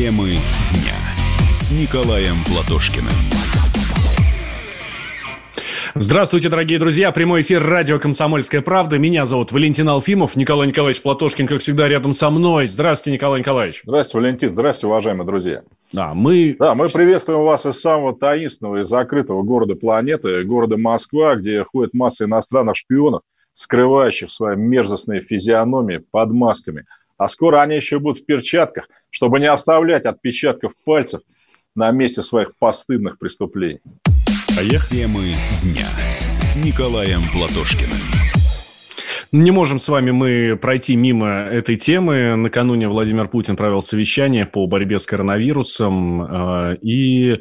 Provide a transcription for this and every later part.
Темы дня с Николаем Платошкиным. Здравствуйте, дорогие друзья. Прямой эфир радио «Комсомольская правда». Меня зовут Валентин Алфимов. Николай Николаевич Платошкин, как всегда, рядом со мной. Здравствуйте, Николай Николаевич. Здравствуйте, Валентин. Здравствуйте, уважаемые друзья. Да, мы... Да, мы приветствуем вас из самого таинственного и закрытого города планеты, города Москва, где ходит масса иностранных шпионов, скрывающих свои мерзостные физиономии под масками. А скоро они еще будут в перчатках, чтобы не оставлять отпечатков пальцев на месте своих постыдных преступлений. Поехали. Темы дня с Николаем Платошкиным. Не можем с вами мы пройти мимо этой темы. Накануне Владимир Путин провел совещание по борьбе с коронавирусом. Э, и э,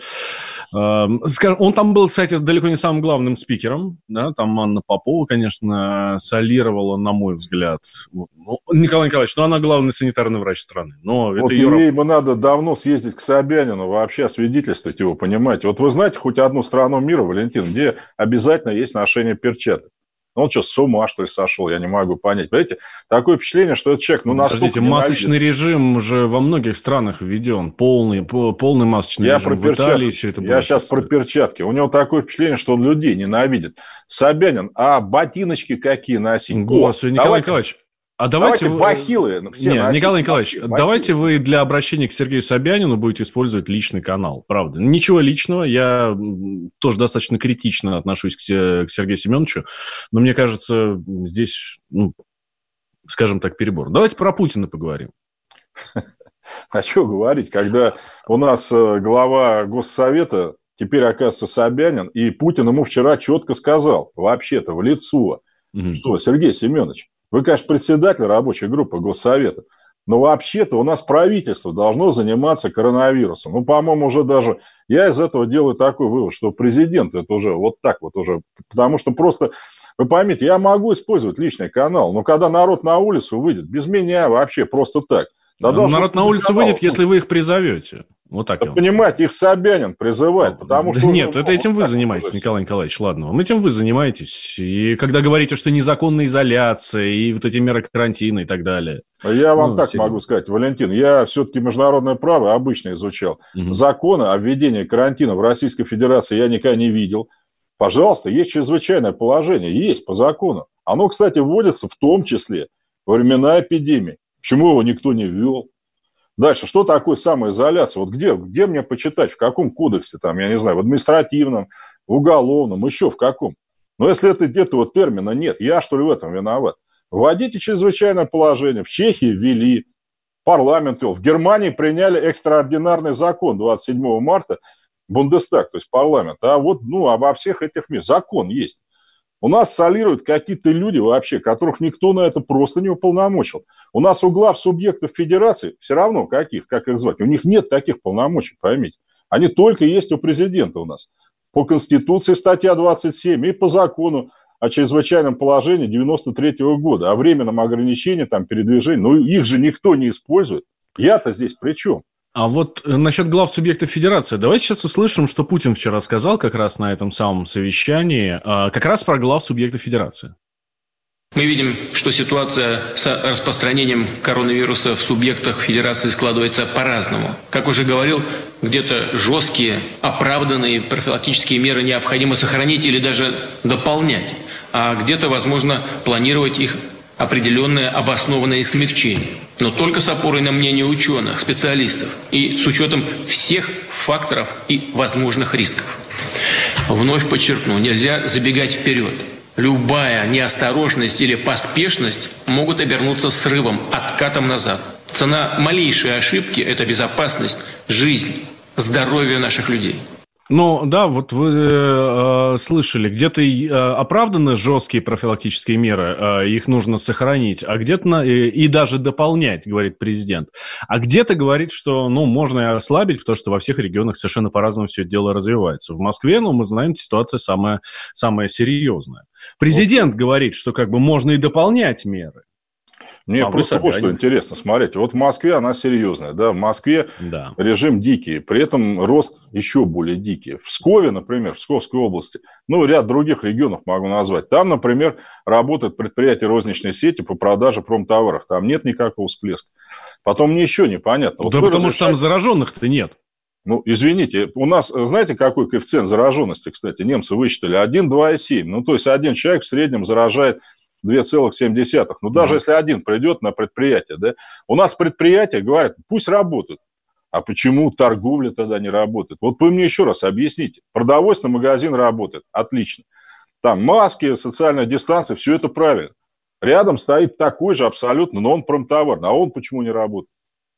он там был, кстати, далеко не самым главным спикером. Да? Там Анна Попова, конечно, солировала, на мой взгляд. Ну, Николай Николаевич, ну она главный санитарный врач страны. Но вот это ее... ей бы надо давно съездить к Собянину, вообще освидетельствовать его, понимаете. Вот вы знаете хоть одну страну мира, Валентин, где обязательно есть ношение перчаток? Ну, он что, с ума, что ли, сошел? Я не могу понять. Понимаете, такое впечатление, что этот человек, ну, Подождите, масочный режим уже во многих странах введен. Полный, полный масочный я режим. Про в Италии все это Я сейчас про перчатки. У него такое впечатление, что он людей ненавидит. Собянин, а ботиночки какие носить? Господи, Николай давайте... Николаевич, а давайте, давайте бахилы. Все Нет, Николай Николаевич, бахилы. давайте вы для обращения к Сергею Собянину будете использовать личный канал. Правда. Ничего личного. Я тоже достаточно критично отношусь к, к Сергею Семеновичу. Но мне кажется, здесь, ну, скажем так, перебор. Давайте про Путина поговорим. А что говорить, когда у нас э, глава Госсовета теперь, оказывается, Собянин, и Путин ему вчера четко сказал, вообще-то, в лицо, угу. что, Сергей Семенович, вы, конечно, председатель рабочей группы Госсовета, но вообще-то у нас правительство должно заниматься коронавирусом. Ну, по-моему, уже даже я из этого делаю такой вывод, что президент это уже вот так вот уже, потому что просто, вы поймите, я могу использовать личный канал, но когда народ на улицу выйдет, без меня вообще просто так. Да народ на улицу выйдет, если вы их призовете. Вот так. Да понимаете, их Собянин призывает, потому что... Нет, это этим вы занимаетесь, Николай Николаевич, ладно вам. Этим вы занимаетесь. И когда говорите, что незаконная изоляция, и вот эти меры карантина и так далее. Я вам ну, так серьезно. могу сказать, Валентин, я все-таки международное право обычно изучал. Угу. Законы о введении карантина в Российской Федерации я никогда не видел. Пожалуйста, есть чрезвычайное положение, есть по закону. Оно, кстати, вводится в том числе во времена эпидемии. Почему его никто не ввел? Дальше, что такое самоизоляция? Вот где, где мне почитать, в каком кодексе, там, я не знаю, в административном, в уголовном, еще в каком? Но если это где-то вот термина нет, я что ли в этом виноват? Вводите чрезвычайное положение. В Чехии ввели, парламент ввел. В Германии приняли экстраординарный закон 27 марта, Бундестаг, то есть парламент. А вот ну, обо всех этих мир. Закон есть. У нас солируют какие-то люди вообще, которых никто на это просто не уполномочил. У нас у глав субъектов федерации, все равно каких, как их звать, у них нет таких полномочий, поймите. Они только есть у президента у нас. По Конституции статья 27 и по закону о чрезвычайном положении 93 -го года, о временном ограничении там, передвижения. Но их же никто не использует. Я-то здесь при чем? А вот э, насчет глав субъектов федерации. Давайте сейчас услышим, что Путин вчера сказал как раз на этом самом совещании, а, как раз про глав субъектов федерации. Мы видим, что ситуация с распространением коронавируса в субъектах Федерации складывается по-разному. Как уже говорил, где-то жесткие, оправданные профилактические меры необходимо сохранить или даже дополнять, а где-то, возможно, планировать их определенное обоснованное их смягчение. Но только с опорой на мнение ученых, специалистов и с учетом всех факторов и возможных рисков. Вновь подчеркну, нельзя забегать вперед. Любая неосторожность или поспешность могут обернуться срывом, откатом назад. Цена малейшей ошибки – это безопасность, жизнь, здоровье наших людей. Ну, да, вот вы э, слышали, где-то э, оправданы жесткие профилактические меры, э, их нужно сохранить, а где-то на, и, и даже дополнять, говорит президент. А где-то говорит, что, ну, можно и ослабить, потому что во всех регионах совершенно по-разному все это дело развивается. В Москве, ну, мы знаем, ситуация самая, самая серьезная. Президент вот. говорит, что как бы можно и дополнять меры. Мне а просто вот что интересно, смотрите, вот в Москве она серьезная, да, в Москве да. режим дикий, при этом рост еще более дикий. В Пскове, например, в Псковской области, ну, ряд других регионов могу назвать, там, например, работают предприятия розничной сети по продаже промтоваров, там нет никакого всплеска. Потом мне еще непонятно. Вот да потому разрешаете... что там зараженных-то нет. Ну, извините, у нас, знаете, какой коэффициент зараженности, кстати, немцы высчитали? 1, 2,7. Ну, то есть один человек в среднем заражает 2,7. Ну, даже mm если один придет на предприятие, да, у нас предприятия говорят, пусть работают. А почему торговля тогда не работает? Вот вы мне еще раз объясните. Продовольственный магазин работает, отлично. Там маски, социальная дистанция, все это правильно. Рядом стоит такой же абсолютно, но он промтовар. А он почему не работает?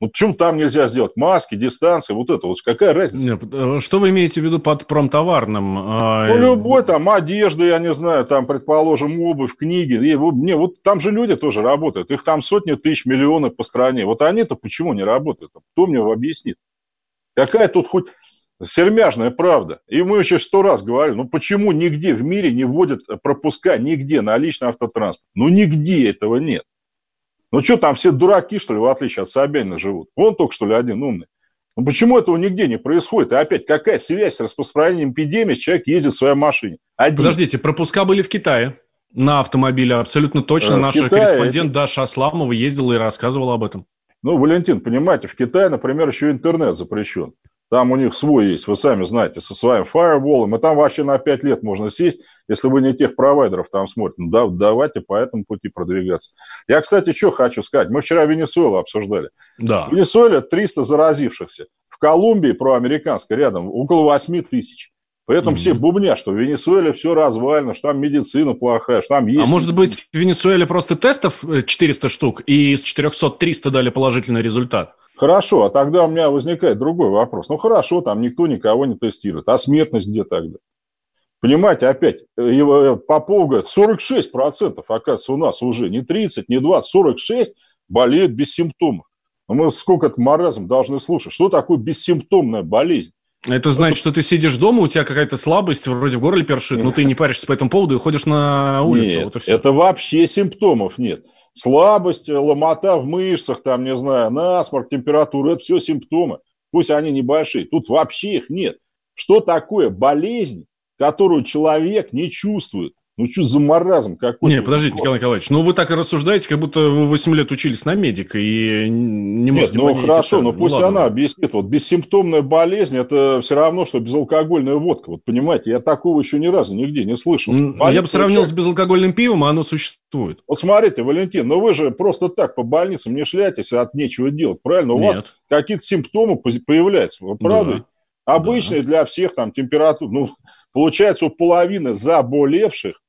Ну, почему там нельзя сделать маски, дистанции, вот это вот, какая разница? Нет, э, что вы имеете в виду под промтоварным? А, ну, любой там, одежда, я не знаю, там, предположим, обувь, книги. И, не, вот там же люди тоже работают, их там сотни тысяч, миллионов по стране. Вот они-то почему не работают? Кто мне объяснит? Какая тут хоть сермяжная правда? И мы еще сто раз говорили, ну, почему нигде в мире не вводят пропуска, нигде на личный автотранспорт? Ну, нигде этого нет. Ну что там, все дураки, что ли, в отличие от Собянина живут? Он только, что ли, один умный. Ну почему этого нигде не происходит? И опять, какая связь с распространением эпидемии, человек ездит в своей машине? Один. Подождите, пропуска были в Китае на автомобиле, абсолютно точно. Э, Наш корреспондент Даша Асламова ездила и рассказывала об этом. Ну, Валентин, понимаете, в Китае, например, еще интернет запрещен. Там у них свой есть, вы сами знаете, со своим фаерволом. И там вообще на 5 лет можно сесть, если вы не тех провайдеров там смотрите. Ну, да, давайте по этому пути продвигаться. Я, кстати, что хочу сказать. Мы вчера Венесуэлу обсуждали. Да. В Венесуэле 300 заразившихся. В Колумбии, проамериканской, рядом, около 8 тысяч. При этом mm-hmm. все бубнят, что в Венесуэле все развалено, что там медицина плохая, что там есть... А может быть, в Венесуэле просто тестов 400 э, штук, и из 400 300 дали положительный результат? Хорошо, а тогда у меня возникает другой вопрос. Ну хорошо, там никто никого не тестирует. А смертность где тогда? Понимаете, опять, его, Попов говорит, 46% оказывается у нас уже, не 30, не 20, 46 болеют без симптомов. Но мы сколько это маразм должны слушать. Что такое бессимптомная болезнь? Это значит, что ты сидишь дома, у тебя какая-то слабость, вроде в горле першит, но ты не паришься по этому поводу и ходишь на улицу. Нет, вот это вообще симптомов нет слабость, ломота в мышцах, там, не знаю, насморк, температура, это все симптомы. Пусть они небольшие. Тут вообще их нет. Что такое болезнь, которую человек не чувствует? Ну, что за маразм какой-то? Не, подождите, Николай Николаевич, ну вы так и рассуждаете, как будто вы 8 лет учились на медика и не можете Нет, ну хорошо, это. но пусть ну, она объяснит. Вот бессимптомная болезнь – это все равно, что безалкогольная водка. Вот понимаете, я такого еще ни разу нигде не слышал. Болит, я бы сравнил с безалкогольным пивом, а оно существует. Вот смотрите, Валентин, ну вы же просто так по больницам не шляетесь от нечего делать, правильно? У Нет. вас какие-то симптомы появляются, правда? Да. Обычные да. для всех там температур. Ну, получается, у половины заболевших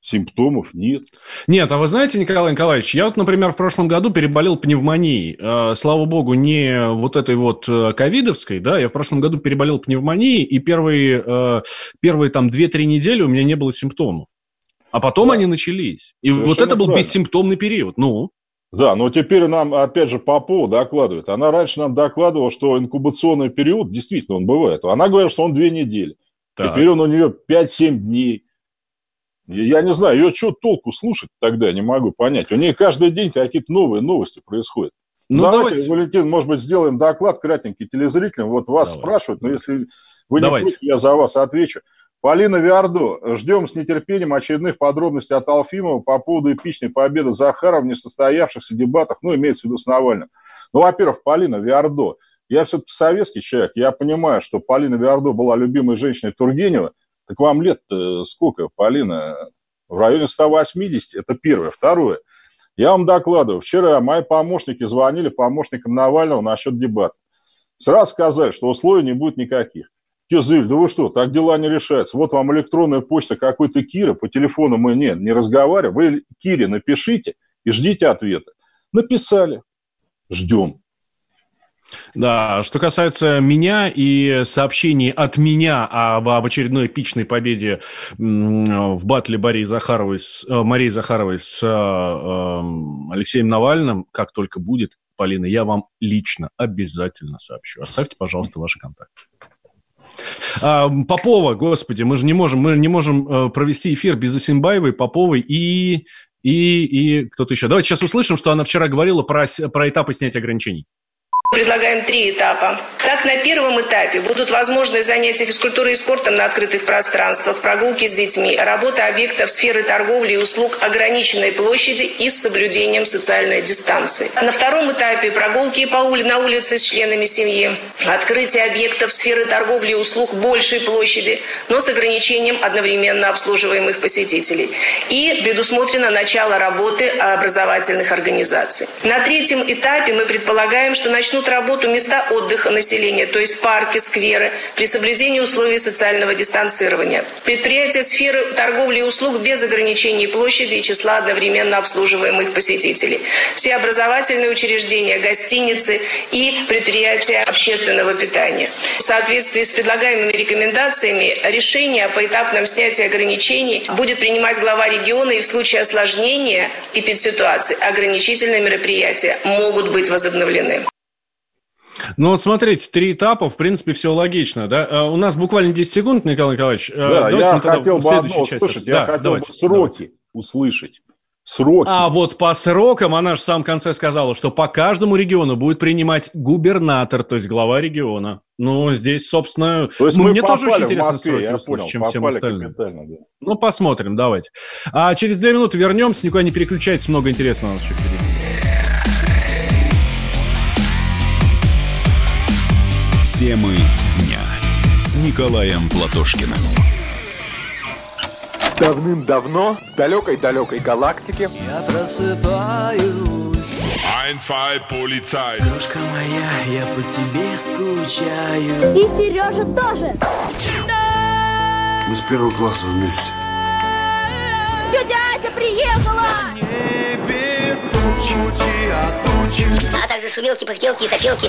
симптомов нет. Нет, а вы знаете, Николай Николаевич, я вот, например, в прошлом году переболел пневмонией. Э, слава богу, не вот этой вот э, ковидовской, да, я в прошлом году переболел пневмонией, и первые, э, первые там 2-3 недели у меня не было симптомов. А потом да. они начались. И Совершенно вот это был правильно. бессимптомный период. Ну, да, но теперь нам, опять же, Попова докладывает. Она раньше нам докладывала, что инкубационный период, действительно, он бывает. Она говорит, что он две недели. Так. Теперь он у нее 5-7 дней. Я не знаю, ее что толку слушать тогда, не могу понять. У нее каждый день какие-то новые новости происходят. Ну, давайте, давайте, Валентин, может быть, сделаем доклад кратенький телезрителям. Вот вас давайте. спрашивают, но если вы давайте. не против, я за вас отвечу. Полина Виардо, ждем с нетерпением очередных подробностей от Алфимова по поводу эпичной победы Захарова в несостоявшихся дебатах, ну, имеется в виду с Навальным. Ну, во-первых, Полина Виардо. Я все-таки советский человек, я понимаю, что Полина Виардо была любимой женщиной Тургенева, так вам лет сколько, Полина? В районе 180, это первое. Второе. Я вам докладываю, вчера мои помощники звонили помощникам Навального насчет дебатов. Сразу сказали, что условий не будет никаких. Кизыль, да вы что, так дела не решаются. Вот вам электронная почта какой-то Кира, по телефону мы нет, не разговариваем. Вы Кире напишите и ждите ответа. Написали. Ждем. Да, что касается меня и сообщений от меня об, об очередной эпичной победе в батле Марии Захаровой с, э, Марии Захаровой с э, эм, Алексеем Навальным, как только будет, Полина, я вам лично обязательно сообщу. Оставьте, пожалуйста, ваши контакты. А, Попова, господи, мы же не можем, мы не можем э, провести эфир без Асимбаевой, Поповой и и, и кто-то еще. Давайте сейчас услышим, что она вчера говорила про, про этапы снятия ограничений. Предлагаем три этапа. Так, на первом этапе будут возможны занятия физкультурой и спортом на открытых пространствах, прогулки с детьми, работа объектов сферы торговли и услуг ограниченной площади и с соблюдением социальной дистанции. На втором этапе прогулки по ули на улице с членами семьи, открытие объектов сферы торговли и услуг большей площади, но с ограничением одновременно обслуживаемых посетителей. И предусмотрено начало работы образовательных организаций. На третьем этапе мы предполагаем, что начнут начнут работу места отдыха населения, то есть парки, скверы, при соблюдении условий социального дистанцирования. Предприятия сферы торговли и услуг без ограничений площади и числа одновременно обслуживаемых посетителей. Все образовательные учреждения, гостиницы и предприятия общественного питания. В соответствии с предлагаемыми рекомендациями решение о поэтапном снятии ограничений будет принимать глава региона и в случае осложнения эпидситуации ограничительные мероприятия могут быть возобновлены. Ну вот смотрите, три этапа, в принципе, все логично, да? А, у нас буквально 10 секунд, Николай Николаевич. А, да, я хотел бы одно услышать, я да, хотел давайте, бы сроки давайте. услышать. Сроки. А вот по срокам она же в самом конце сказала, что по каждому региону будет принимать губернатор, то есть глава региона. Ну, здесь, собственно, то есть ну, мы мне тоже очень интересно Москве, сроки услышать, понял, чем всем остальным. Да. Ну, посмотрим, давайте. А через две минуты вернемся, никуда не переключайтесь, много интересного у нас еще впереди. Темы дня с Николаем Платошкиным. Давным-давно в далекой-далекой галактике Я просыпаюсь. Ein, zwei, полицай Крошка моя, я по тебе скучаю. И Сережа тоже. Мы с первого класса вместе. Тетя Ася приехала! Небе тучи, а тучи. А также шумелки, пыхтелки и запелки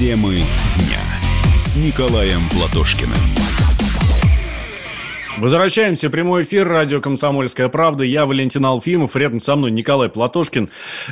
Темы дня с Николаем Платошкиным. Возвращаемся прямой эфир. Радио «Комсомольская правда». Я Валентин Алфимов. Рядом со мной Николай Платошкин.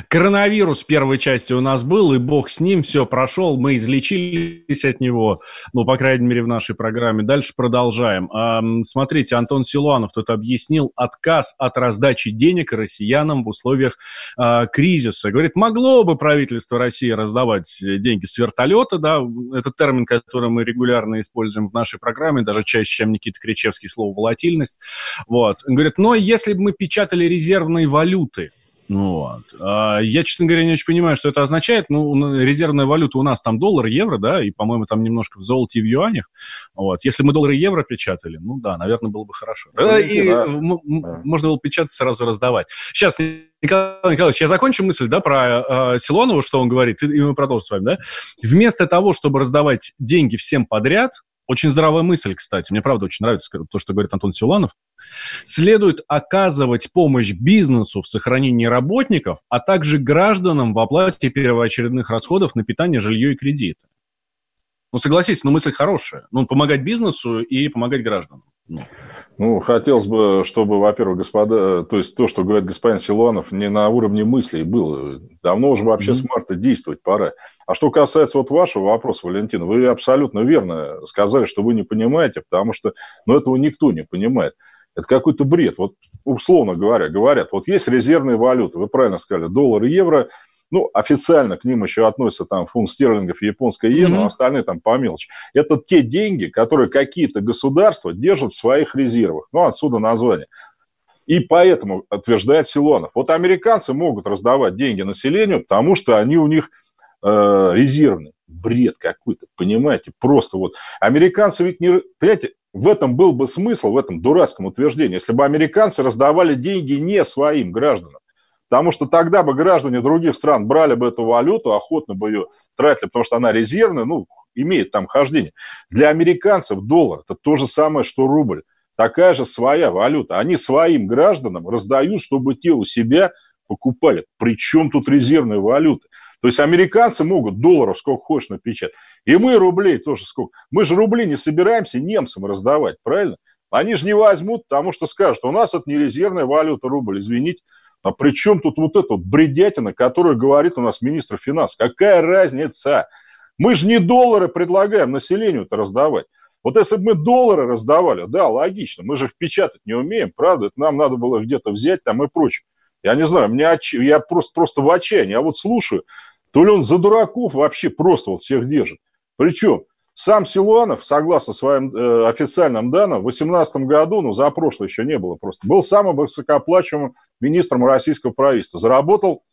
Коронавирус первой части у нас был, и бог с ним. Все прошел. Мы излечились от него. Ну, по крайней мере, в нашей программе. Дальше продолжаем. А, смотрите, Антон Силуанов тут объяснил отказ от раздачи денег россиянам в условиях а, кризиса. Говорит, могло бы правительство России раздавать деньги с вертолета, да, это термин, который мы регулярно используем в нашей программе, даже чаще, чем Никита Кричевский слово волатильность. Вот. Он говорит, но если бы мы печатали резервные валюты, ну вот. А, я, честно говоря, не очень понимаю, что это означает. Ну, резервная валюта у нас там доллар, евро, да, и, по-моему, там немножко в золоте и в юанях. Вот. Если мы доллары и евро печатали, ну да, наверное, было бы хорошо. Тогда ну, и да. можно было печатать, сразу раздавать. Сейчас, Николай Николаевич, я закончу мысль, да, про э, Силонова, что он говорит, и, и мы продолжим с вами, да. Вместо того, чтобы раздавать деньги всем подряд, очень здравая мысль, кстати. Мне, правда, очень нравится то, что говорит Антон Силанов. Следует оказывать помощь бизнесу в сохранении работников, а также гражданам в оплате первоочередных расходов на питание, жилье и кредиты. Ну, согласитесь, но мысль хорошая. Ну, помогать бизнесу и помогать гражданам. Ну. ну, хотелось бы, чтобы, во-первых, господа, то есть то, что говорит господин Силуанов, не на уровне мыслей было. Давно уже вообще mm-hmm. с марта действовать пора. А что касается вот вашего вопроса, Валентин, вы абсолютно верно сказали, что вы не понимаете, потому что, ну, этого никто не понимает. Это какой-то бред. Вот, условно говоря, говорят, вот есть резервные валюты, вы правильно сказали, доллар и евро – ну, официально к ним еще относятся там фунт стерлингов, японская иена, mm-hmm. остальные там по мелочи. Это те деньги, которые какие-то государства держат в своих резервах. Ну, отсюда название. И поэтому, утверждает Силонов, вот американцы могут раздавать деньги населению, потому что они у них э, резервные. Бред какой-то, понимаете? Просто вот. Американцы ведь не... Понимаете, в этом был бы смысл, в этом дурацком утверждении, если бы американцы раздавали деньги не своим гражданам. Потому что тогда бы граждане других стран брали бы эту валюту, охотно бы ее тратили, потому что она резервная, ну, имеет там хождение. Для американцев доллар – это то же самое, что рубль. Такая же своя валюта. Они своим гражданам раздают, чтобы те у себя покупали. Причем тут резервная валюта? То есть американцы могут долларов сколько хочешь напечатать. И мы рублей тоже сколько. Мы же рубли не собираемся немцам раздавать, правильно? Они же не возьмут, потому что скажут, у нас это не резервная валюта рубль, извините. А при чем тут вот эта вот бредятина, которую говорит у нас министр финансов? Какая разница? Мы же не доллары предлагаем населению-то раздавать. Вот если бы мы доллары раздавали, да, логично, мы же их печатать не умеем, правда, это нам надо было где-то взять там и прочее. Я не знаю, мне отч... я просто, просто в отчаянии. Я вот слушаю, то ли он за дураков вообще просто вот всех держит. Причем сам Силуанов, согласно своим э, официальным данным, в 2018 году, ну, за прошлое еще не было просто, был самым высокооплачиваемым министром российского правительства. Заработал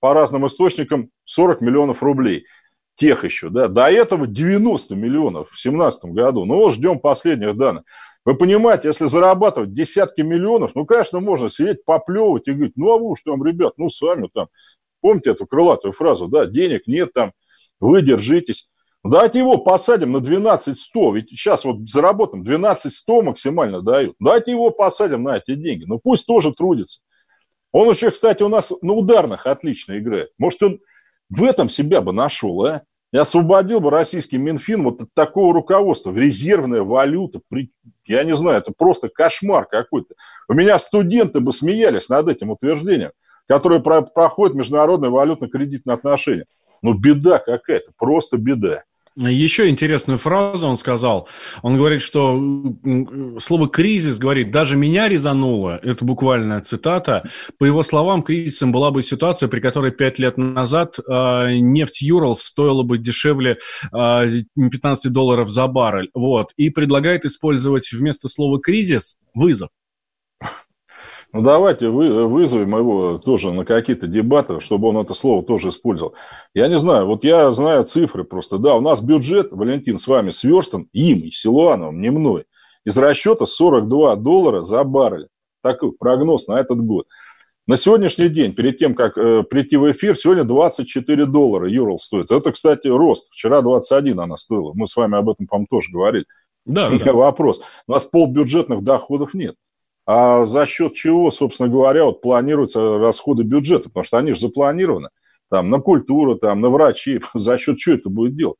по разным источникам 40 миллионов рублей. Тех еще, да. До этого 90 миллионов в 2017 году. Ну, вот ждем последних данных. Вы понимаете, если зарабатывать десятки миллионов, ну, конечно, можно сидеть, поплевывать и говорить, ну, а вы что там, ребят, ну, сами там. Помните эту крылатую фразу, да, денег нет там, вы держитесь. Давайте его посадим на 12 100, ведь сейчас вот заработаем 12 100 максимально дают. Давайте его посадим на эти деньги, ну пусть тоже трудится. Он еще, кстати, у нас на ударных отлично играет. Может, он в этом себя бы нашел, а? И освободил бы российский Минфин вот от такого руководства. Резервная валюта, я не знаю, это просто кошмар какой-то. У меня студенты бы смеялись над этим утверждением, которое про... проходит международные валютно-кредитные отношения. Ну, беда какая-то, просто беда. Еще интересную фразу он сказал. Он говорит, что слово «кризис», говорит, даже меня резануло. Это буквальная цитата. По его словам, кризисом была бы ситуация, при которой пять лет назад э, нефть Юралс стоила бы дешевле э, 15 долларов за баррель. Вот. И предлагает использовать вместо слова «кризис» вызов. Ну, давайте вы, вызовем его тоже на какие-то дебаты, чтобы он это слово тоже использовал. Я не знаю, вот я знаю цифры просто. Да, у нас бюджет, Валентин, с вами сверстан им, Силуановым, не мной, из расчета 42 доллара за баррель. Такой прогноз на этот год. На сегодняшний день, перед тем, как э, прийти в эфир, сегодня 24 доллара Юрл стоит. Это, кстати, рост. Вчера 21 она стоила. Мы с вами об этом, по-моему, тоже говорили. Да, да. вопрос. У нас полбюджетных доходов нет. А за счет чего, собственно говоря, вот планируются расходы бюджета? Потому что они же запланированы. Там, на культуру, там, на врачей. За счет чего это будет делать?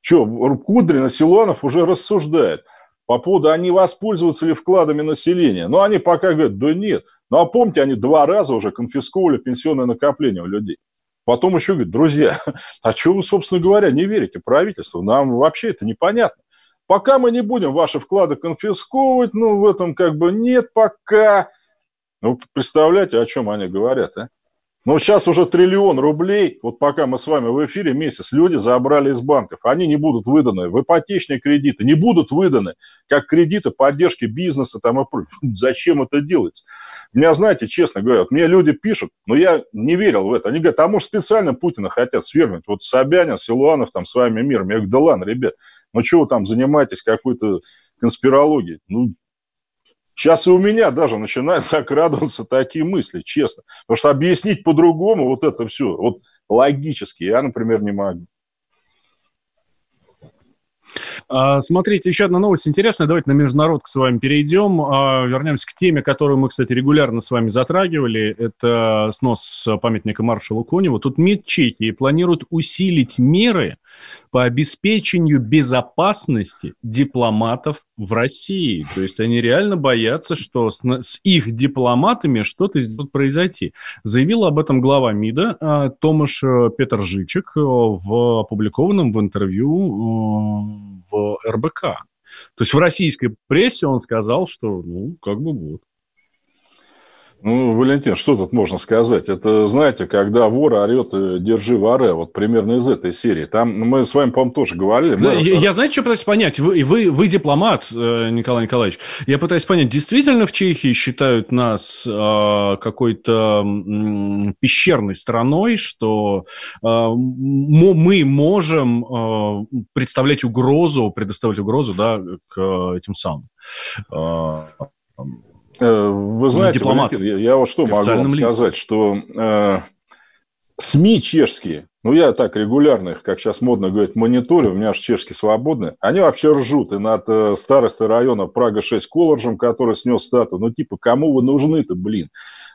Что, Кудрин Силуанов уже рассуждает по поводу, они воспользуются ли вкладами населения. Но они пока говорят, да нет. Ну, а помните, они два раза уже конфисковывали пенсионное накопление у людей. Потом еще говорят, друзья, а что вы, собственно говоря, не верите правительству? Нам вообще это непонятно. Пока мы не будем ваши вклады конфисковывать, ну, в этом как бы нет пока. Ну, представляете, о чем они говорят, а? Ну, сейчас уже триллион рублей, вот пока мы с вами в эфире месяц, люди забрали из банков. Они не будут выданы в ипотечные кредиты, не будут выданы как кредиты поддержки бизнеса там и прочее. Зачем это делается? Меня, знаете, честно говоря, вот мне люди пишут, но я не верил в это. Они говорят, а может специально Путина хотят свергнуть? Вот Собянин, Силуанов там с вами миром. Я говорю, да ладно, ребят, ну, что вы там занимаетесь какой-то конспирологией? Ну, сейчас и у меня даже начинают закрадываться такие мысли, честно. Потому что объяснить по-другому вот это все, вот логически я, например, не могу. А, смотрите, еще одна новость интересная. Давайте на международку с вами перейдем. А, вернемся к теме, которую мы, кстати, регулярно с вами затрагивали. Это снос памятника маршалу Коневу. Тут МИД Чехии планирует усилить меры по обеспечению безопасности дипломатов в России. То есть они реально боятся, что с, их дипломатами что-то здесь произойти. Заявила об этом глава МИДа а, Томаш э, Петержичек э, в опубликованном в интервью э, в РБК. То есть в российской прессе он сказал, что, ну, как бы вот. Ну, Валентин, что тут можно сказать? Это, знаете, когда вор орет «держи воре», вот примерно из этой серии. Там мы с вами, по-моему, тоже говорили. Да, я, я, знаете, что пытаюсь понять? Вы, вы, вы дипломат, э, Николай Николаевич. Я пытаюсь понять, действительно в Чехии считают нас э, какой-то э, пещерной страной, что э, мы можем э, представлять угрозу, предоставлять угрозу да, к этим самым э, Э, вы знаете, Валентин, я, я вот что могу вам сказать, что э, СМИ чешские, ну я так регулярно их, как сейчас модно говорить, мониторю, у меня же чешские свободны, они вообще ржут и над э, старостой района Прага-6 Колоржем, который снес статую, ну типа, кому вы нужны-то, блин?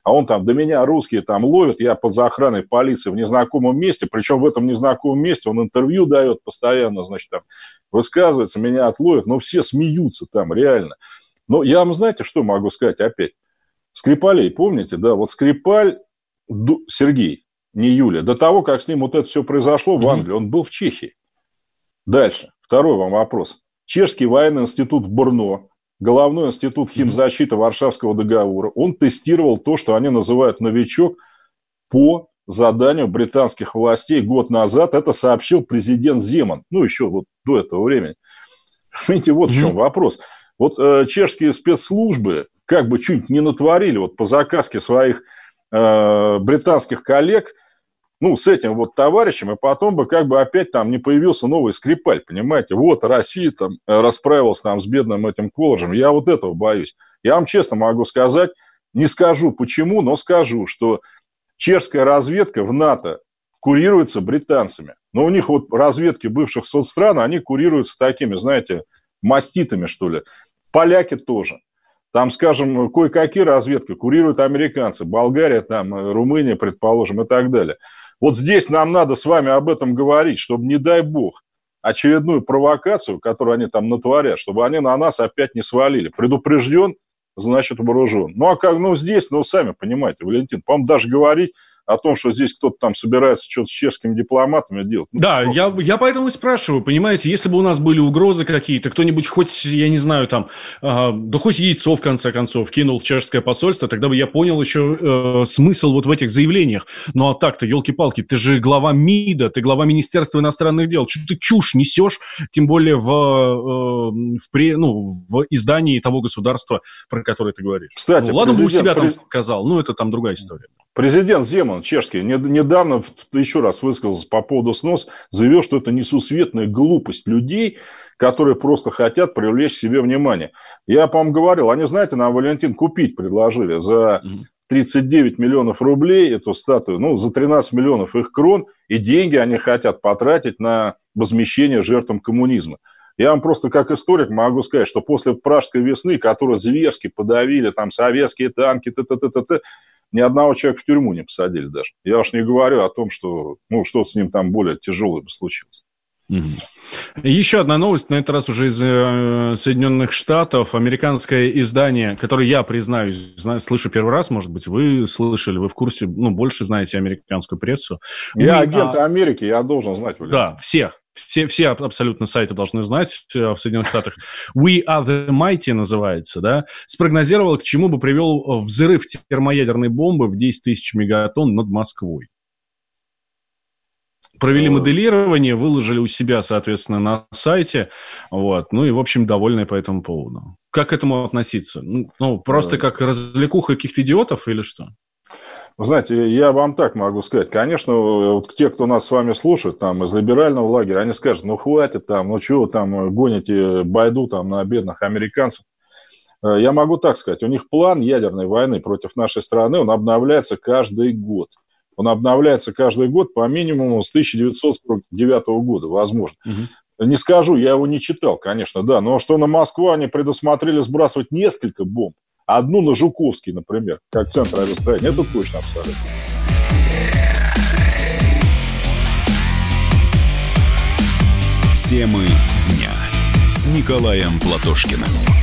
А он там, до меня русские там ловят, я под охраной полиции в незнакомом месте, причем в этом незнакомом месте он интервью дает постоянно, значит, там высказывается, меня отловят, но все смеются там, реально. Но я вам, знаете, что могу сказать опять? Скрипалей, помните, да, вот Скрипаль, Сергей, не Юля, до того, как с ним вот это все произошло в Англии, он был в Чехии. Дальше, второй вам вопрос. Чешский военный институт Бурно, Головной институт химзащиты Варшавского договора, он тестировал то, что они называют новичок по заданию британских властей год назад. Это сообщил президент Земан, ну, еще вот до этого времени. Видите, вот в чем вопрос. Вот э, чешские спецслужбы как бы чуть не натворили вот по заказке своих э, британских коллег, ну, с этим вот товарищем, и потом бы как бы опять там не появился новый Скрипаль, понимаете? Вот Россия там э, расправилась там с бедным этим колледжем. Я вот этого боюсь. Я вам честно могу сказать, не скажу почему, но скажу, что чешская разведка в НАТО курируется британцами. Но у них вот разведки бывших соцстран, они курируются такими, знаете, маститами, что ли. Поляки тоже. Там, скажем, кое-какие разведки курируют американцы, Болгария, там, э, Румыния, предположим, и так далее. Вот здесь нам надо с вами об этом говорить, чтобы, не дай бог, очередную провокацию, которую они там натворят, чтобы они на нас опять не свалили. Предупрежден, значит вооружен. Ну, а как, ну, здесь, ну, сами понимаете, Валентин, по-моему, даже говорить о том, что здесь кто-то там собирается что-то с чешскими дипломатами делать. Ну, да, просто... я, я поэтому и спрашиваю, понимаете, если бы у нас были угрозы какие-то, кто-нибудь хоть, я не знаю, там, э, да хоть яйцо, в конце концов, кинул в чешское посольство, тогда бы я понял еще э, смысл вот в этих заявлениях. Ну, а так-то, елки-палки, ты же глава МИДа, ты глава Министерства иностранных дел, что ты чушь несешь, тем более в, э, в, при, ну, в издании того государства, про которое ты говоришь. Кстати, ну, ладно бы у себя там сказал, ну, это там другая история. Президент Земан, чешский, недавно еще раз высказался по поводу снос, заявил, что это несусветная глупость людей, которые просто хотят привлечь себе внимание. Я, по-моему, говорил, они, знаете, нам Валентин купить предложили за 39 миллионов рублей эту статую, ну, за 13 миллионов их крон, и деньги они хотят потратить на возмещение жертвам коммунизма. Я вам просто как историк могу сказать, что после Пражской весны, которую зверски подавили там советские танки, т -т -т -т -т, ни одного человека в тюрьму не посадили даже. Я уж не говорю о том, что ну, что с ним там более тяжелое бы случилось. Еще одна новость, на этот раз уже из э, Соединенных Штатов. Американское издание, которое я, признаюсь, знаю, слышу первый раз, может быть, вы слышали, вы в курсе, ну, больше знаете американскую прессу. Я Мы, агент а... Америки, я должен знать. Валерий. Да, всех. Все, все абсолютно сайты должны знать в Соединенных Штатах. We are the mighty называется, да, спрогнозировал, к чему бы привел взрыв термоядерной бомбы в 10 тысяч мегатонн над Москвой. Провели моделирование, выложили у себя, соответственно, на сайте. Вот. Ну и, в общем, довольны по этому поводу. Как к этому относиться? Ну, просто как развлекуха каких-то идиотов или что? Вы знаете, я вам так могу сказать. Конечно, вот те, кто нас с вами слушает, там, из либерального лагеря, они скажут, ну, хватит там, ну, чего там гоните байду там на бедных американцев. Э, я могу так сказать, у них план ядерной войны против нашей страны, он обновляется каждый год. Он обновляется каждый год по минимуму с 1949 года, возможно. Угу. Не скажу, я его не читал, конечно, да, но что на Москву они предусмотрели сбрасывать несколько бомб, Одну на Жуковский, например, как центр авиастроения. Это точно абсолютно. Темы дня с Николаем Платошкиным.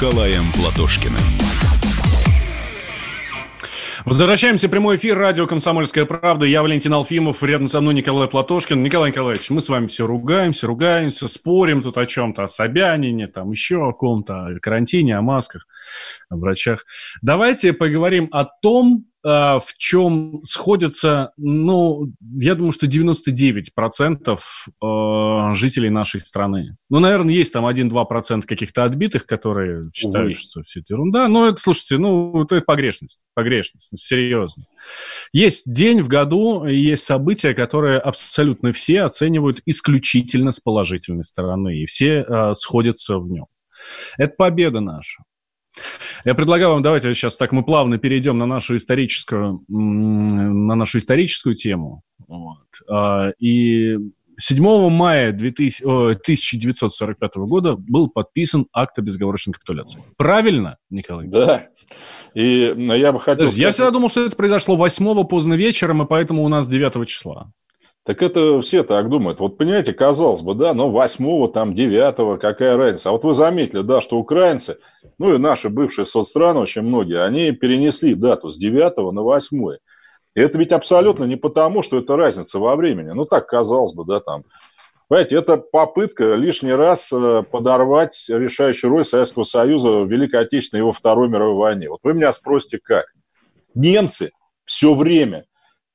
Николаем Платошкиным. Возвращаемся в прямой эфир радио «Комсомольская правда». Я Валентин Алфимов, рядом со мной Николай Платошкин. Николай Николаевич, мы с вами все ругаемся, ругаемся, спорим тут о чем-то, о Собянине, там еще о ком-то, о карантине, о масках, о врачах. Давайте поговорим о том, в чем сходятся, ну, я думаю, что 99% а, жителей нашей страны. Ну, наверное, есть там 1-2% каких-то отбитых, которые считают, Увы. что все это ерунда. Но это, слушайте, ну, это погрешность, погрешность, серьезно. Есть день в году, есть события, которые абсолютно все оценивают исключительно с положительной стороны, и все э, сходятся в нем. Это победа наша. Я предлагаю вам, давайте сейчас так мы плавно перейдем на нашу историческую, на нашу историческую тему. Вот. А, и 7 мая 2000, 1945 года был подписан акт о безоговорочной капитуляции. Правильно, Николай? Да. И я бы хотел... Подожди, сказать... Я всегда думал, что это произошло 8 поздно вечером, и поэтому у нас 9 числа. Так это все так думают. Вот понимаете, казалось бы, да, но восьмого, там, девятого, какая разница. А вот вы заметили, да, что украинцы, ну и наши бывшие соцстраны, очень многие, они перенесли дату с девятого на восьмое. И это ведь абсолютно не потому, что это разница во времени. Ну, так казалось бы, да, там. Понимаете, это попытка лишний раз э, подорвать решающую роль Советского Союза в Великой Отечественной и во Второй мировой войне. Вот вы меня спросите, как? Немцы все время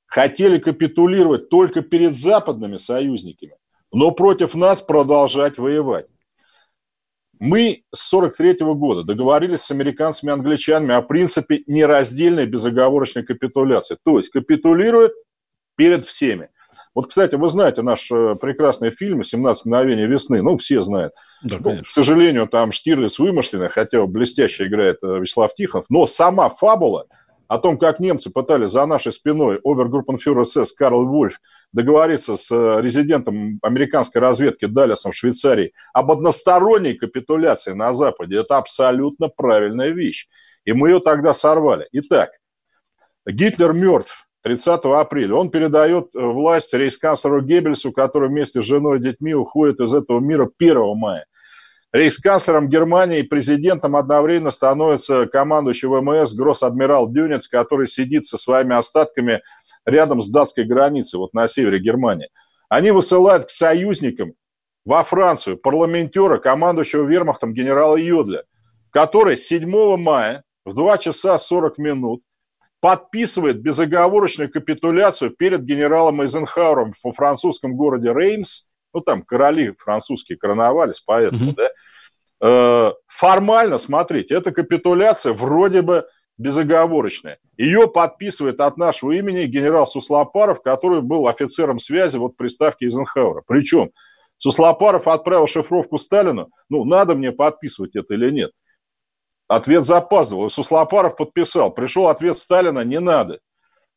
хотели капитулировать только перед западными союзниками, но против нас продолжать воевать. Мы с 1943 года договорились с американцами и англичанами о принципе нераздельной безоговорочной капитуляции. То есть капитулирует перед всеми. Вот, кстати, вы знаете наш э, прекрасный фильм «17 мгновений весны». Ну, все знают. Да, ну, к сожалению, там Штирлиц вымышленный, хотя блестяще играет э, Вячеслав Тихонов. Но сама фабула – о том, как немцы пытались за нашей спиной обергруппенфюрер СС Карл Вольф договориться с э, резидентом американской разведки Далласом в Швейцарии об односторонней капитуляции на Западе, это абсолютно правильная вещь. И мы ее тогда сорвали. Итак, Гитлер мертв 30 апреля. Он передает э, власть рейхсканцлеру Геббельсу, который вместе с женой и детьми уходит из этого мира 1 мая. Рейхсканцлером Германии и президентом одновременно становится командующий ВМС гросс-адмирал Дюнец, который сидит со своими остатками рядом с датской границей, вот на севере Германии. Они высылают к союзникам во Францию парламентера, командующего вермахтом генерала Йодля, который 7 мая в 2 часа 40 минут подписывает безоговорочную капитуляцию перед генералом Эйзенхауэром во французском городе Реймс – ну, там короли французские короновались, поэтому, mm-hmm. да, э, формально, смотрите, эта капитуляция вроде бы безоговорочная. Ее подписывает от нашего имени генерал Суслопаров, который был офицером связи вот при ставке Эйзенхауэра. Причем Суслопаров отправил шифровку Сталину, ну, надо мне подписывать это или нет. Ответ запаздывал, Суслопаров подписал. Пришел ответ Сталина, не надо.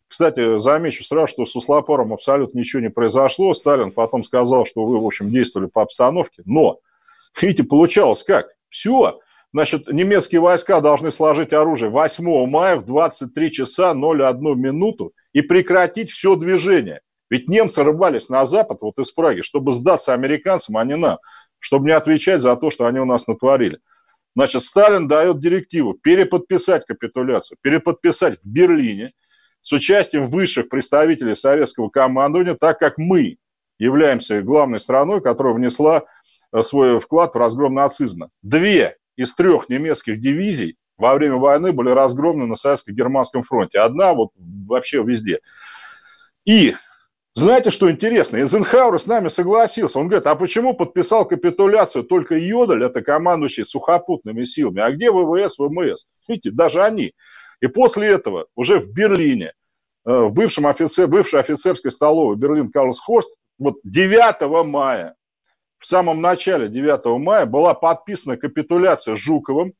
Кстати, замечу сразу, что с Услопором абсолютно ничего не произошло. Сталин потом сказал, что вы, в общем, действовали по обстановке. Но, видите, получалось как? Все. Значит, немецкие войска должны сложить оружие 8 мая в 23 часа 01 минуту и прекратить все движение. Ведь немцы рыбались на запад, вот из Праги, чтобы сдаться американцам, а не нам, чтобы не отвечать за то, что они у нас натворили. Значит, Сталин дает директиву переподписать капитуляцию, переподписать в Берлине – с участием высших представителей советского командования, так как мы являемся главной страной, которая внесла э, свой вклад в разгром нацизма. Две из трех немецких дивизий во время войны были разгромлены на советско-германском фронте. Одна вот вообще везде. И знаете, что интересно? Эйзенхауэр с нами согласился. Он говорит, а почему подписал капитуляцию только Йодель, это командующий сухопутными силами, а где ВВС, ВМС? Видите, даже они. И после этого уже в Берлине, э, в бывшем офицер, бывшей офицерской столовой Берлин Карлсхорст, вот 9 мая, в самом начале 9 мая была подписана капитуляция Жуковым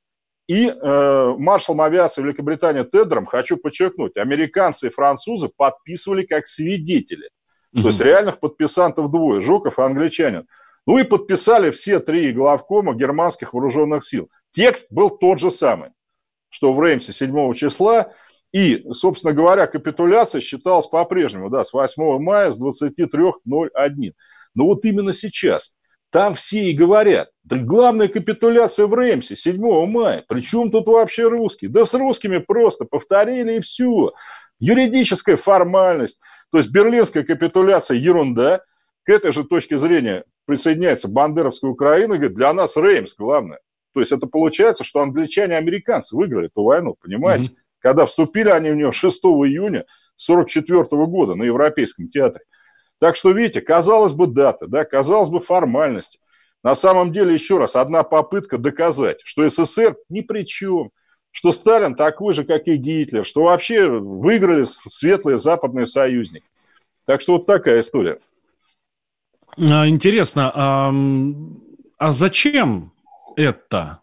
и э, маршалом авиации Великобритании Тедром, хочу подчеркнуть, американцы и французы подписывали как свидетели. Угу. То есть реальных подписантов двое, Жуков и англичанин. Ну и подписали все три главкома германских вооруженных сил. Текст был тот же самый, что в Реймсе 7 числа. И, собственно говоря, капитуляция считалась по-прежнему, да, с 8 мая, с 23.01. Но вот именно сейчас там все и говорят, да главная капитуляция в Реймсе 7 мая. Причем тут вообще русские? Да с русскими просто повторили и все. Юридическая формальность. То есть берлинская капитуляция – ерунда. К этой же точке зрения присоединяется Бандеровская Украина, говорит, для нас Реймс главное. То есть это получается, что англичане и американцы выиграли эту войну, понимаете? Mm-hmm. Когда вступили они в нее 6 июня 1944 года на Европейском театре. Так что, видите, казалось бы, дата, да, казалось бы, формальность. На самом деле, еще раз, одна попытка доказать, что СССР ни при чем, что Сталин такой же, как и Гитлер, что вообще выиграли светлые западные союзники. Так что вот такая история. А, интересно, а, а зачем это?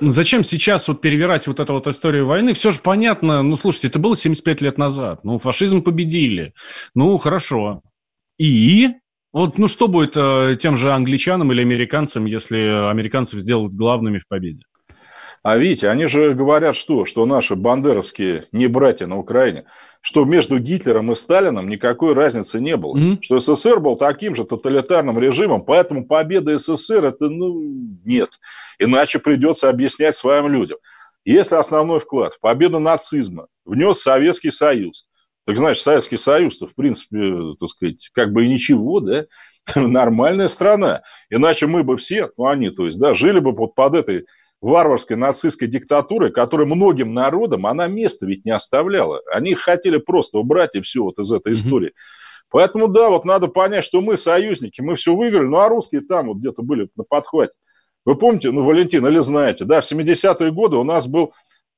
Зачем сейчас вот перевирать вот эту вот историю войны? Все же понятно, ну, слушайте, это было 75 лет назад. Ну, фашизм победили. Ну, хорошо. И вот, ну, что будет э, тем же англичанам или американцам, если американцев сделают главными в победе? А видите, они же говорят что? Что наши бандеровские не братья на Украине, что между Гитлером и Сталином никакой разницы не было. Mm-hmm. Что СССР был таким же тоталитарным режимом, поэтому победа СССР это, ну, нет. Иначе придется объяснять своим людям. Если основной вклад в победу нацизма внес Советский Союз, так знаешь, Советский Союз-то, в принципе, так сказать, как бы и ничего, да, нормальная страна. Иначе мы бы все, ну они, то есть, да, жили бы вот под этой варварской нацистской диктатурой, которая многим народам, она места ведь не оставляла. Они хотели просто убрать и все вот из этой истории. Mm-hmm. Поэтому, да, вот надо понять, что мы союзники, мы все выиграли, ну а русские там вот где-то были на подхвате. Вы помните, ну, Валентин, или знаете, да, в 70-е годы у нас был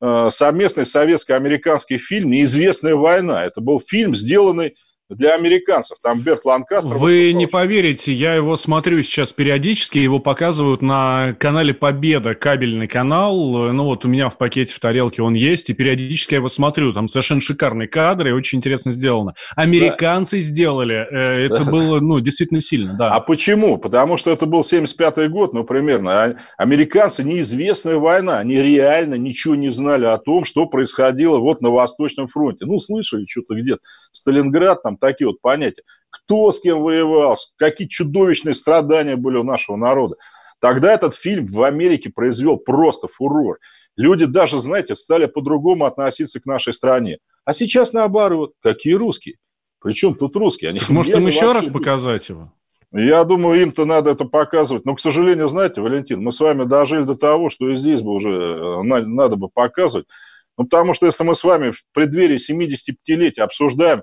Э, совместный советско-американский фильм «Неизвестная война». Это был фильм, сделанный для американцев. Там Берт Ланкастер Вы не поверите, я его смотрю сейчас периодически, его показывают на канале Победа, кабельный канал. Ну вот у меня в пакете в тарелке он есть, и периодически я его смотрю. Там совершенно шикарные кадры, очень интересно сделано. Американцы да. сделали. Э, это да. было, ну, действительно сильно, да. А почему? Потому что это был 75-й год, ну, примерно. А американцы неизвестная война. Они реально ничего не знали о том, что происходило вот на Восточном фронте. Ну, слышали что-то где-то. Сталинград, там такие вот понятия. Кто с кем воевал, какие чудовищные страдания были у нашего народа. Тогда этот фильм в Америке произвел просто фурор. Люди даже, знаете, стали по-другому относиться к нашей стране. А сейчас наоборот. Какие русские? Причем тут русские? Они может, им еще раз показать его? Я думаю, им-то надо это показывать. Но, к сожалению, знаете, Валентин, мы с вами дожили до того, что и здесь бы уже э, надо бы показывать. Ну, потому что если мы с вами в преддверии 75-летия обсуждаем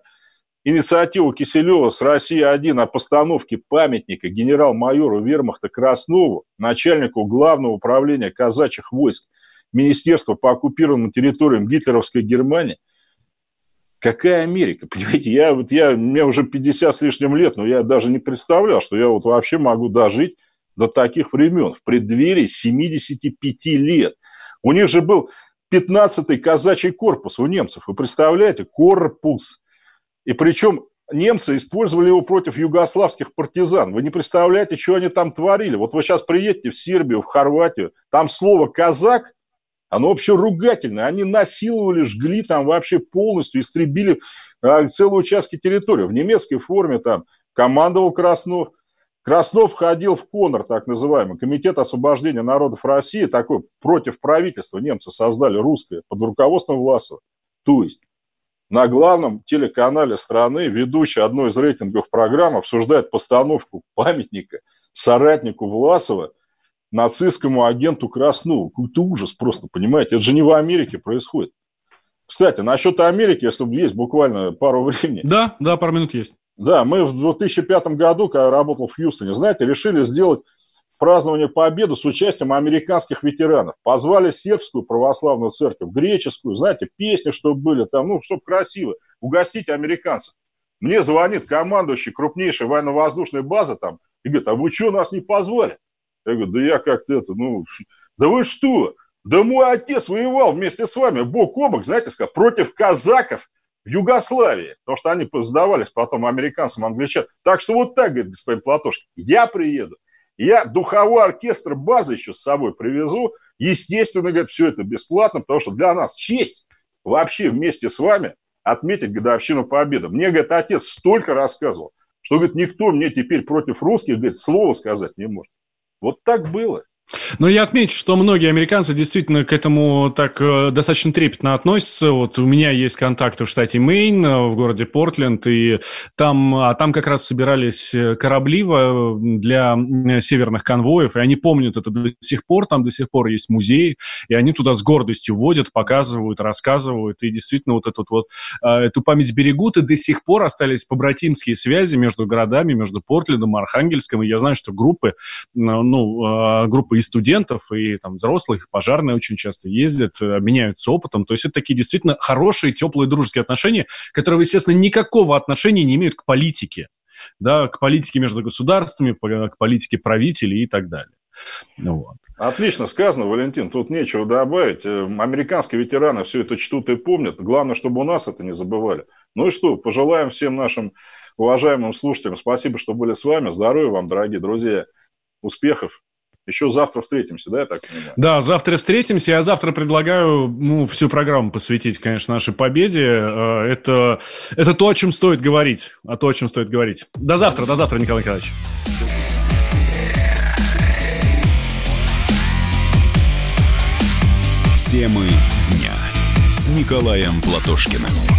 инициативу Киселева с России-1 о постановке памятника генерал-майору вермахта Краснову, начальнику главного управления казачьих войск Министерства по оккупированным территориям гитлеровской Германии, какая Америка? Понимаете, я, вот я, мне уже 50 с лишним лет, но я даже не представлял, что я вот вообще могу дожить до таких времен, в преддверии 75 лет. У них же был 15-й казачий корпус у немцев. Вы представляете? Корпус. И причем немцы использовали его против югославских партизан. Вы не представляете, что они там творили. Вот вы сейчас приедете в Сербию, в Хорватию, там слово «казак», оно вообще ругательное. Они насиловали, жгли там вообще полностью, истребили а, целые участки территории. В немецкой форме там командовал Краснов. Краснов входил в КОНОР, так называемый, Комитет освобождения народов России, такой против правительства немцы создали русское под руководством Власова. То есть на главном телеканале страны ведущий одной из рейтинговых программ обсуждает постановку памятника соратнику Власова, нацистскому агенту Краснову. Какой-то ужас просто, понимаете? Это же не в Америке происходит. Кстати, насчет Америки, если есть буквально пару времени. Да, да, пару минут есть. Да, мы в 2005 году, когда я работал в Хьюстоне, знаете, решили сделать празднование Победы с участием американских ветеранов. Позвали сербскую православную церковь, греческую, знаете, песни, чтобы были там, ну, чтобы красиво, угостить американцев. Мне звонит командующий крупнейшей военно-воздушной базы там и говорит, а вы что, нас не позвали? Я говорю, да я как-то это, ну, да вы что? Да мой отец воевал вместе с вами, бок о бок, знаете, сказал, против казаков в Югославии, потому что они сдавались потом американцам, англичанам. Так что вот так, говорит господин Платошкин, я приеду, я духовой оркестр базы еще с собой привезу, естественно, говорит, все это бесплатно, потому что для нас честь вообще вместе с вами отметить годовщину победы. Мне, говорит, отец столько рассказывал, что, говорит, никто мне теперь против русских, говорит, слова сказать не может. Вот так было. Но я отмечу, что многие американцы действительно к этому так э, достаточно трепетно относятся. Вот у меня есть контакты в штате Мэйн, э, в городе Портленд, и там, а там как раз собирались э, корабли для северных конвоев, и они помнят это до сих пор, там до сих пор есть музей, и они туда с гордостью водят, показывают, рассказывают, и действительно вот, этот вот эту память берегут, и до сих пор остались побратимские связи между городами, между Портлендом и Архангельском, и я знаю, что группы, ну, группы и студентов, и там взрослых, пожарные очень часто ездят, э, меняются опытом. То есть это такие действительно хорошие, теплые, дружеские отношения, которые, естественно, никакого отношения не имеют к политике. Да, к политике между государствами, к политике правителей и так далее. Ну, вот. Отлично сказано, Валентин. Тут нечего добавить. Э, американские ветераны все это чтут и помнят. Главное, чтобы у нас это не забывали. Ну и что, пожелаем всем нашим уважаемым слушателям спасибо, что были с вами. Здоровья вам, дорогие друзья. Успехов еще завтра встретимся, да, я так понимаю? Да, завтра встретимся. Я завтра предлагаю ну, всю программу посвятить, конечно, нашей победе. Э, это, это то, о чем стоит говорить. О том, о чем стоит говорить. До завтра, до завтра, Николай Николаевич. Темы дня с Николаем Платошкиным.